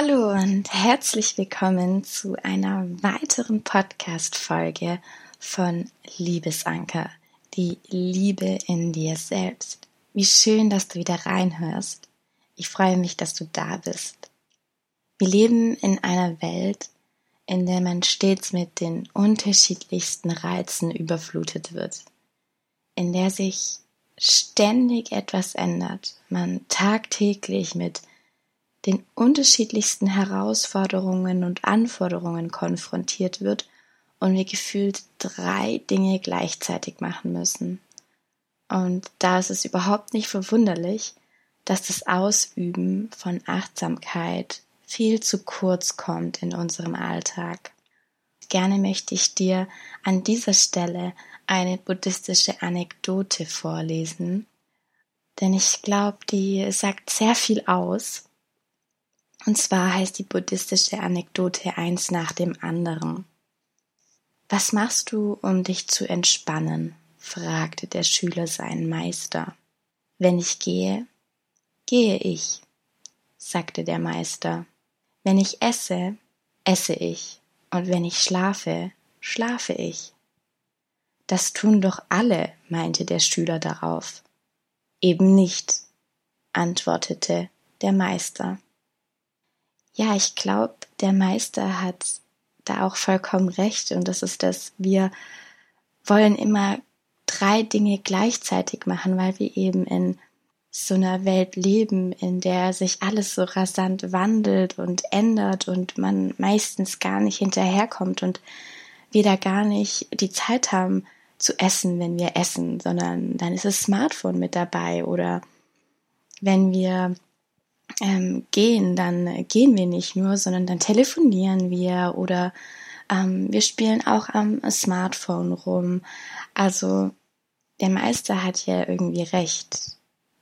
Hallo und herzlich willkommen zu einer weiteren Podcast-Folge von Liebesanker, die Liebe in dir selbst. Wie schön, dass du wieder reinhörst. Ich freue mich, dass du da bist. Wir leben in einer Welt, in der man stets mit den unterschiedlichsten Reizen überflutet wird, in der sich ständig etwas ändert, man tagtäglich mit den unterschiedlichsten Herausforderungen und Anforderungen konfrontiert wird und wir gefühlt drei Dinge gleichzeitig machen müssen. Und da ist es überhaupt nicht verwunderlich, dass das Ausüben von Achtsamkeit viel zu kurz kommt in unserem Alltag. Gerne möchte ich dir an dieser Stelle eine buddhistische Anekdote vorlesen, denn ich glaube, die sagt sehr viel aus und zwar heißt die buddhistische Anekdote eins nach dem anderen. Was machst du, um dich zu entspannen? fragte der Schüler seinen Meister. Wenn ich gehe, gehe ich, sagte der Meister. Wenn ich esse, esse ich, und wenn ich schlafe, schlafe ich. Das tun doch alle, meinte der Schüler darauf. Eben nicht, antwortete der Meister. Ja, ich glaube, der Meister hat da auch vollkommen recht und das ist, dass wir wollen immer drei Dinge gleichzeitig machen, weil wir eben in so einer Welt leben, in der sich alles so rasant wandelt und ändert und man meistens gar nicht hinterherkommt und wir da gar nicht die Zeit haben zu essen, wenn wir essen, sondern dann ist das Smartphone mit dabei oder wenn wir ähm, gehen, dann gehen wir nicht nur, sondern dann telefonieren wir oder ähm, wir spielen auch am Smartphone rum. Also der Meister hat ja irgendwie recht.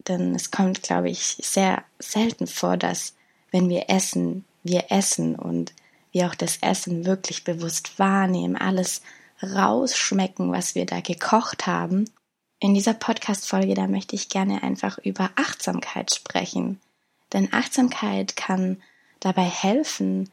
Denn es kommt, glaube ich, sehr selten vor, dass wenn wir essen, wir essen und wir auch das Essen wirklich bewusst wahrnehmen, alles rausschmecken, was wir da gekocht haben. In dieser Podcast-Folge, da möchte ich gerne einfach über Achtsamkeit sprechen. Denn Achtsamkeit kann dabei helfen,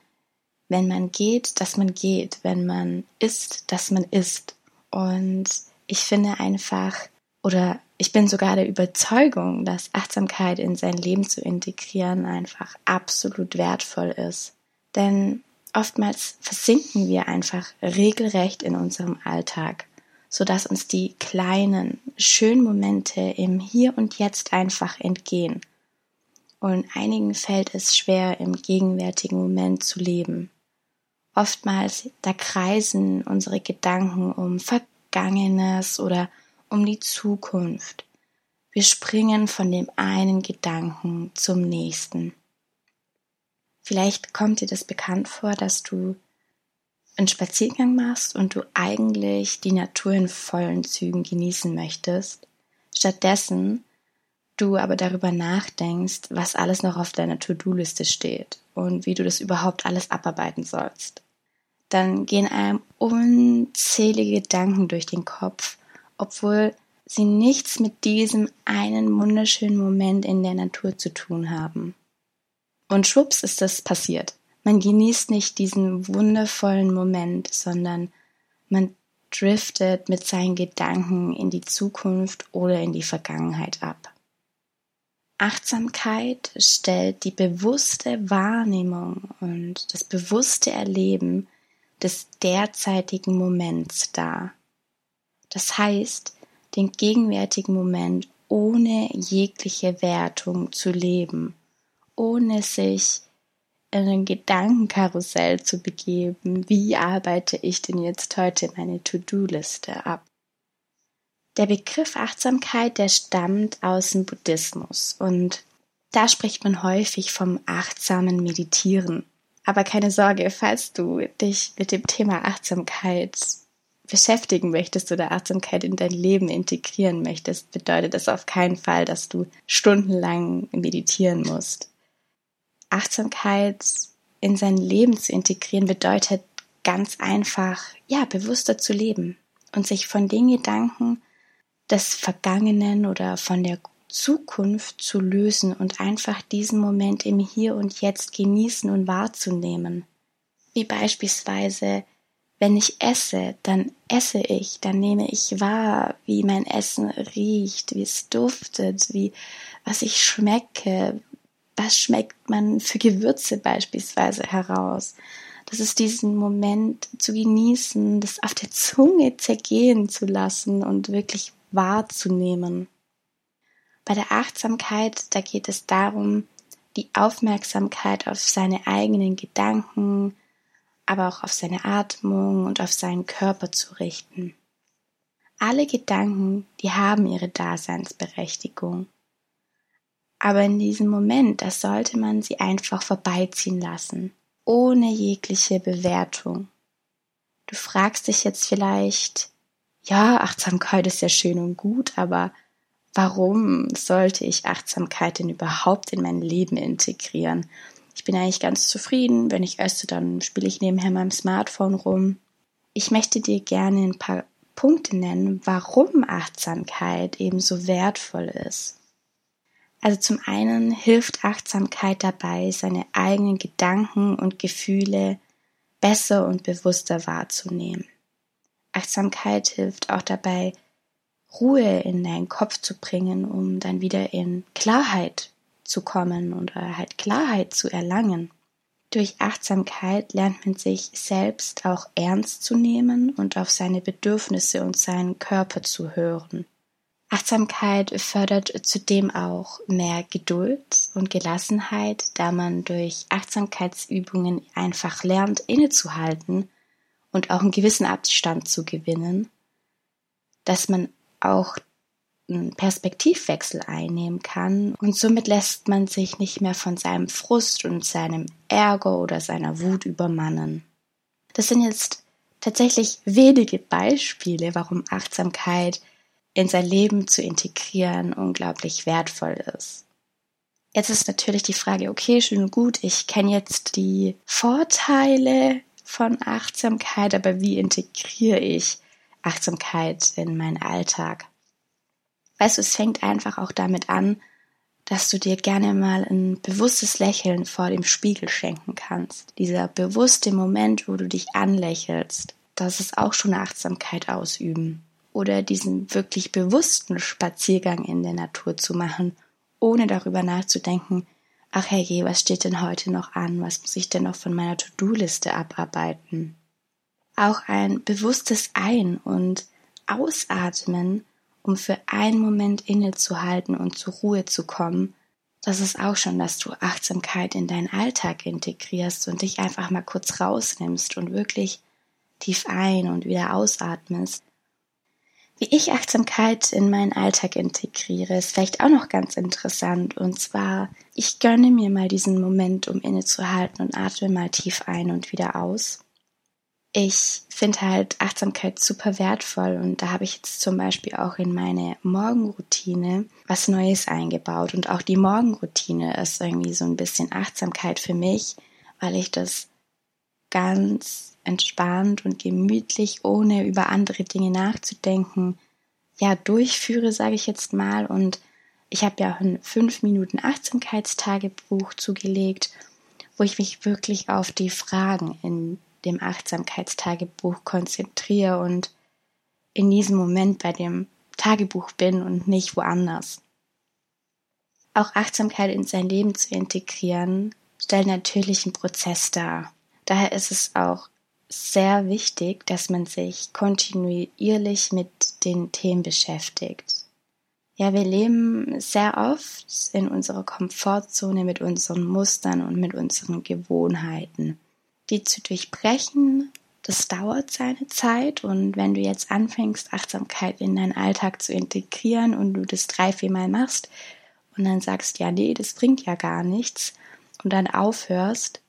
wenn man geht, dass man geht, wenn man isst, dass man isst. Und ich finde einfach, oder ich bin sogar der Überzeugung, dass Achtsamkeit in sein Leben zu integrieren einfach absolut wertvoll ist. Denn oftmals versinken wir einfach regelrecht in unserem Alltag, sodass uns die kleinen, schönen Momente im Hier und Jetzt einfach entgehen und einigen fällt es schwer, im gegenwärtigen Moment zu leben. Oftmals, da kreisen unsere Gedanken um Vergangenes oder um die Zukunft. Wir springen von dem einen Gedanken zum nächsten. Vielleicht kommt dir das bekannt vor, dass du einen Spaziergang machst und du eigentlich die Natur in vollen Zügen genießen möchtest. Stattdessen du aber darüber nachdenkst, was alles noch auf deiner To-Do-Liste steht und wie du das überhaupt alles abarbeiten sollst, dann gehen einem unzählige Gedanken durch den Kopf, obwohl sie nichts mit diesem einen wunderschönen Moment in der Natur zu tun haben. Und schwupps ist das passiert. Man genießt nicht diesen wundervollen Moment, sondern man driftet mit seinen Gedanken in die Zukunft oder in die Vergangenheit ab. Achtsamkeit stellt die bewusste Wahrnehmung und das bewusste Erleben des derzeitigen Moments dar. Das heißt, den gegenwärtigen Moment ohne jegliche Wertung zu leben, ohne sich in ein Gedankenkarussell zu begeben, wie arbeite ich denn jetzt heute meine To-Do-Liste ab. Der Begriff Achtsamkeit, der stammt aus dem Buddhismus und da spricht man häufig vom achtsamen Meditieren. Aber keine Sorge, falls du dich mit dem Thema Achtsamkeit beschäftigen möchtest oder Achtsamkeit in dein Leben integrieren möchtest, bedeutet das auf keinen Fall, dass du stundenlang meditieren musst. Achtsamkeit in sein Leben zu integrieren bedeutet ganz einfach, ja, bewusster zu leben und sich von den Gedanken des Vergangenen oder von der Zukunft zu lösen und einfach diesen Moment im Hier und Jetzt genießen und wahrzunehmen. Wie beispielsweise wenn ich esse, dann esse ich, dann nehme ich wahr, wie mein Essen riecht, wie es duftet, wie was ich schmecke, was schmeckt man für Gewürze beispielsweise heraus. Das ist diesen Moment zu genießen, das auf der Zunge zergehen zu lassen und wirklich wahrzunehmen. Bei der Achtsamkeit, da geht es darum, die Aufmerksamkeit auf seine eigenen Gedanken, aber auch auf seine Atmung und auf seinen Körper zu richten. Alle Gedanken, die haben ihre Daseinsberechtigung. Aber in diesem Moment, da sollte man sie einfach vorbeiziehen lassen, ohne jegliche Bewertung. Du fragst dich jetzt vielleicht, ja, Achtsamkeit ist ja schön und gut, aber warum sollte ich Achtsamkeit denn überhaupt in mein Leben integrieren? Ich bin eigentlich ganz zufrieden. Wenn ich esse, dann spiele ich nebenher meinem Smartphone rum. Ich möchte dir gerne ein paar Punkte nennen, warum Achtsamkeit eben so wertvoll ist. Also zum einen hilft Achtsamkeit dabei, seine eigenen Gedanken und Gefühle besser und bewusster wahrzunehmen. Achtsamkeit hilft auch dabei, Ruhe in deinen Kopf zu bringen, um dann wieder in Klarheit zu kommen oder halt Klarheit zu erlangen. Durch Achtsamkeit lernt man sich selbst auch ernst zu nehmen und auf seine Bedürfnisse und seinen Körper zu hören. Achtsamkeit fördert zudem auch mehr Geduld und Gelassenheit, da man durch Achtsamkeitsübungen einfach lernt, innezuhalten und auch einen gewissen Abstand zu gewinnen, dass man auch einen Perspektivwechsel einnehmen kann und somit lässt man sich nicht mehr von seinem Frust und seinem Ärger oder seiner Wut übermannen. Das sind jetzt tatsächlich wenige Beispiele, warum Achtsamkeit in sein Leben zu integrieren unglaublich wertvoll ist. Jetzt ist natürlich die Frage, okay, schön und gut, ich kenne jetzt die Vorteile von Achtsamkeit, aber wie integriere ich Achtsamkeit in meinen Alltag? Weißt du, es fängt einfach auch damit an, dass du dir gerne mal ein bewusstes Lächeln vor dem Spiegel schenken kannst. Dieser bewusste Moment, wo du dich anlächelst, das ist auch schon Achtsamkeit ausüben. Oder diesen wirklich bewussten Spaziergang in der Natur zu machen, ohne darüber nachzudenken, ach herrje, was steht denn heute noch an? Was muss ich denn noch von meiner To-Do-Liste abarbeiten? Auch ein bewusstes Ein- und Ausatmen um für einen Moment innezuhalten und zur Ruhe zu kommen, das ist auch schon, dass du Achtsamkeit in deinen Alltag integrierst und dich einfach mal kurz rausnimmst und wirklich tief ein und wieder ausatmest. Wie ich Achtsamkeit in meinen Alltag integriere, ist vielleicht auch noch ganz interessant. Und zwar, ich gönne mir mal diesen Moment, um innezuhalten und atme mal tief ein und wieder aus ich finde halt Achtsamkeit super wertvoll und da habe ich jetzt zum Beispiel auch in meine Morgenroutine was Neues eingebaut und auch die Morgenroutine ist irgendwie so ein bisschen Achtsamkeit für mich, weil ich das ganz entspannt und gemütlich, ohne über andere Dinge nachzudenken, ja, durchführe, sage ich jetzt mal. Und ich habe ja auch ein 5 Minuten Achtsamkeitstagebuch zugelegt, wo ich mich wirklich auf die Fragen in dem Achtsamkeitstagebuch konzentriere und in diesem Moment bei dem Tagebuch bin und nicht woanders. Auch Achtsamkeit in sein Leben zu integrieren, stellt natürlich einen Prozess dar. Daher ist es auch sehr wichtig, dass man sich kontinuierlich mit den Themen beschäftigt. Ja, wir leben sehr oft in unserer Komfortzone mit unseren Mustern und mit unseren Gewohnheiten. Die zu durchbrechen, das dauert seine Zeit. Und wenn du jetzt anfängst, Achtsamkeit in deinen Alltag zu integrieren und du das drei, vier Mal machst und dann sagst, ja, nee, das bringt ja gar nichts und dann aufhörst,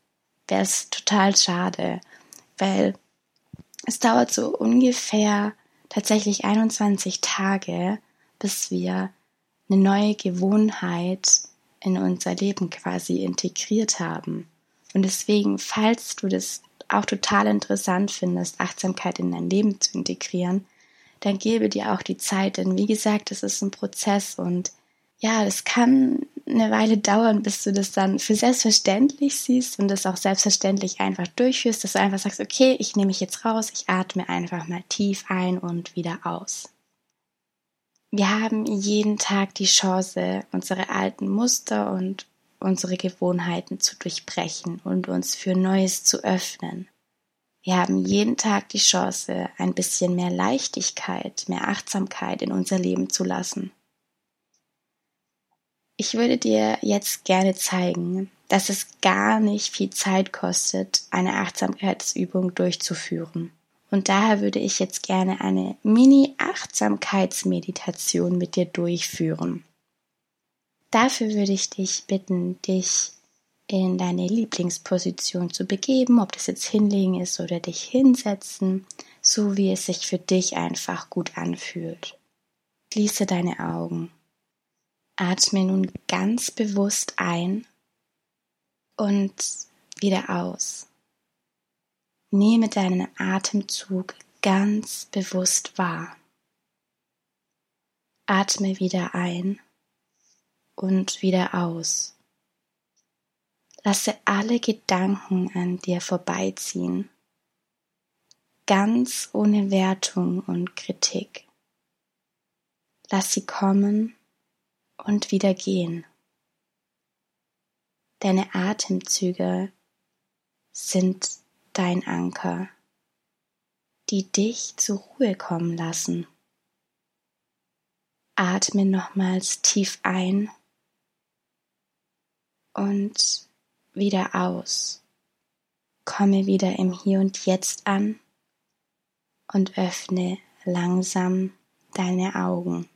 wäre es total schade, weil es dauert so ungefähr tatsächlich 21 Tage, bis wir eine neue Gewohnheit in unser Leben quasi integriert haben. Und deswegen, falls du das auch total interessant findest, Achtsamkeit in dein Leben zu integrieren, dann gebe dir auch die Zeit, denn wie gesagt, es ist ein Prozess und ja, es kann eine Weile dauern, bis du das dann für selbstverständlich siehst und das auch selbstverständlich einfach durchführst, dass du einfach sagst, okay, ich nehme mich jetzt raus, ich atme einfach mal tief ein und wieder aus. Wir haben jeden Tag die Chance, unsere alten Muster und unsere Gewohnheiten zu durchbrechen und uns für Neues zu öffnen. Wir haben jeden Tag die Chance, ein bisschen mehr Leichtigkeit, mehr Achtsamkeit in unser Leben zu lassen. Ich würde dir jetzt gerne zeigen, dass es gar nicht viel Zeit kostet, eine Achtsamkeitsübung durchzuführen. Und daher würde ich jetzt gerne eine Mini-Achtsamkeitsmeditation mit dir durchführen. Dafür würde ich dich bitten, dich in deine Lieblingsposition zu begeben, ob das jetzt hinlegen ist oder dich hinsetzen, so wie es sich für dich einfach gut anfühlt. Schließe deine Augen. Atme nun ganz bewusst ein und wieder aus. Nehme deinen Atemzug ganz bewusst wahr. Atme wieder ein und wieder aus. Lasse alle Gedanken an dir vorbeiziehen, ganz ohne Wertung und Kritik. Lass sie kommen und wieder gehen. Deine Atemzüge sind dein Anker, die dich zur Ruhe kommen lassen. Atme nochmals tief ein und wieder aus. Komme wieder im Hier und Jetzt an und öffne langsam deine Augen.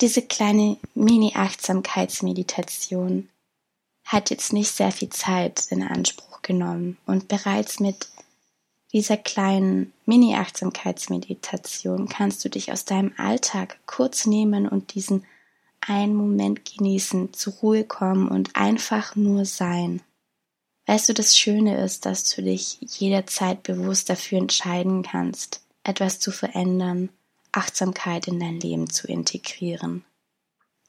Diese kleine Mini-Achtsamkeitsmeditation hat jetzt nicht sehr viel Zeit in Anspruch genommen und bereits mit dieser kleinen Mini-Achtsamkeitsmeditation kannst du dich aus deinem Alltag kurz nehmen und diesen einen Moment genießen, zur Ruhe kommen und einfach nur sein. Weißt du, das Schöne ist, dass du dich jederzeit bewusst dafür entscheiden kannst, etwas zu verändern, Achtsamkeit in dein Leben zu integrieren.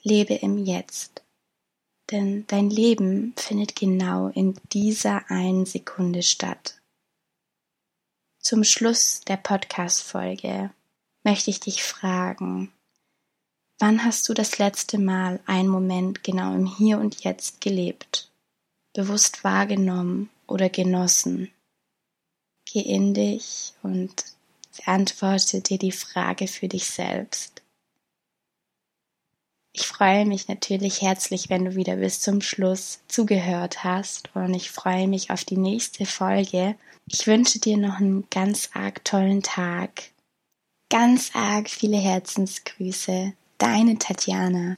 Lebe im Jetzt, denn dein Leben findet genau in dieser einen Sekunde statt. Zum Schluss der Podcast-Folge möchte ich dich fragen, Wann hast du das letzte Mal einen Moment genau im Hier und Jetzt gelebt, bewusst wahrgenommen oder genossen? Geh in dich und beantworte dir die Frage für dich selbst. Ich freue mich natürlich herzlich, wenn du wieder bis zum Schluss zugehört hast und ich freue mich auf die nächste Folge. Ich wünsche dir noch einen ganz arg tollen Tag. Ganz arg viele Herzensgrüße Deine Tatjana.